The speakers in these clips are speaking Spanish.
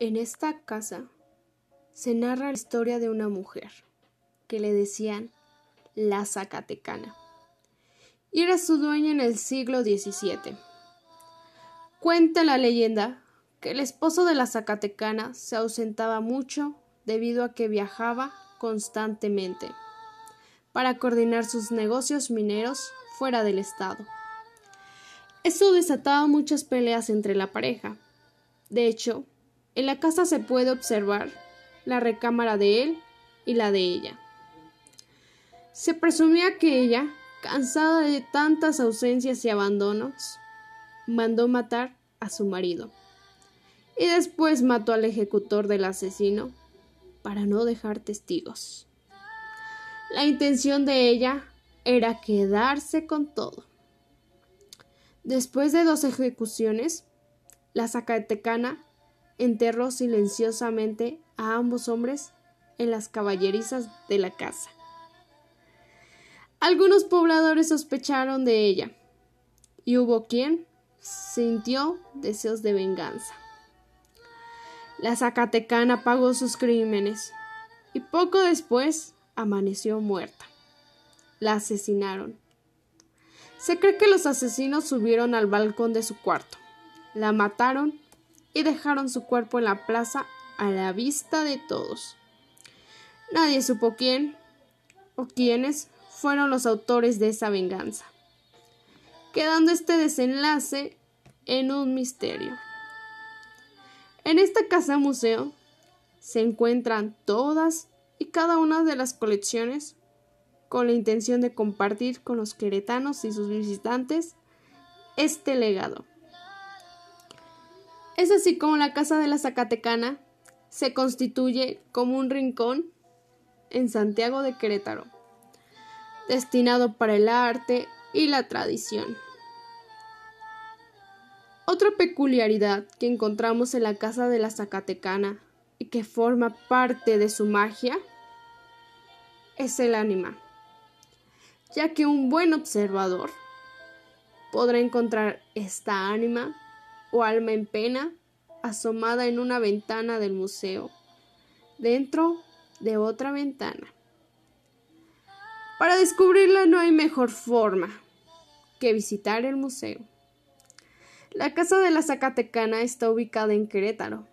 En esta casa se narra la historia de una mujer que le decían la Zacatecana y era su dueña en el siglo XVII. Cuenta la leyenda que el esposo de la Zacatecana se ausentaba mucho debido a que viajaba constantemente para coordinar sus negocios mineros fuera del estado. Eso desataba muchas peleas entre la pareja. De hecho, en la casa se puede observar la recámara de él y la de ella. Se presumía que ella, cansada de tantas ausencias y abandonos, mandó matar a su marido y después mató al ejecutor del asesino para no dejar testigos. La intención de ella era quedarse con todo. Después de dos ejecuciones, la Zacatecana enterró silenciosamente a ambos hombres en las caballerizas de la casa. Algunos pobladores sospecharon de ella, y hubo quien sintió deseos de venganza. La Zacatecana pagó sus crímenes, y poco después amaneció muerta. La asesinaron. Se cree que los asesinos subieron al balcón de su cuarto, la mataron y dejaron su cuerpo en la plaza a la vista de todos. Nadie supo quién o quiénes fueron los autores de esa venganza, quedando este desenlace en un misterio. En esta casa museo se encuentran todas y cada una de las colecciones con la intención de compartir con los queretanos y sus visitantes este legado. Es así como la Casa de la Zacatecana se constituye como un rincón en Santiago de Querétaro, destinado para el arte y la tradición. Otra peculiaridad que encontramos en la Casa de la Zacatecana y que forma parte de su magia es el ánima, ya que un buen observador podrá encontrar esta ánima o alma en pena asomada en una ventana del museo, dentro de otra ventana. Para descubrirla no hay mejor forma que visitar el museo. La Casa de la Zacatecana está ubicada en Querétaro.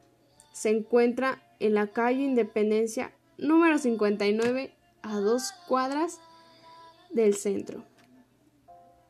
Se encuentra en la calle Independencia número 59 a dos cuadras del centro.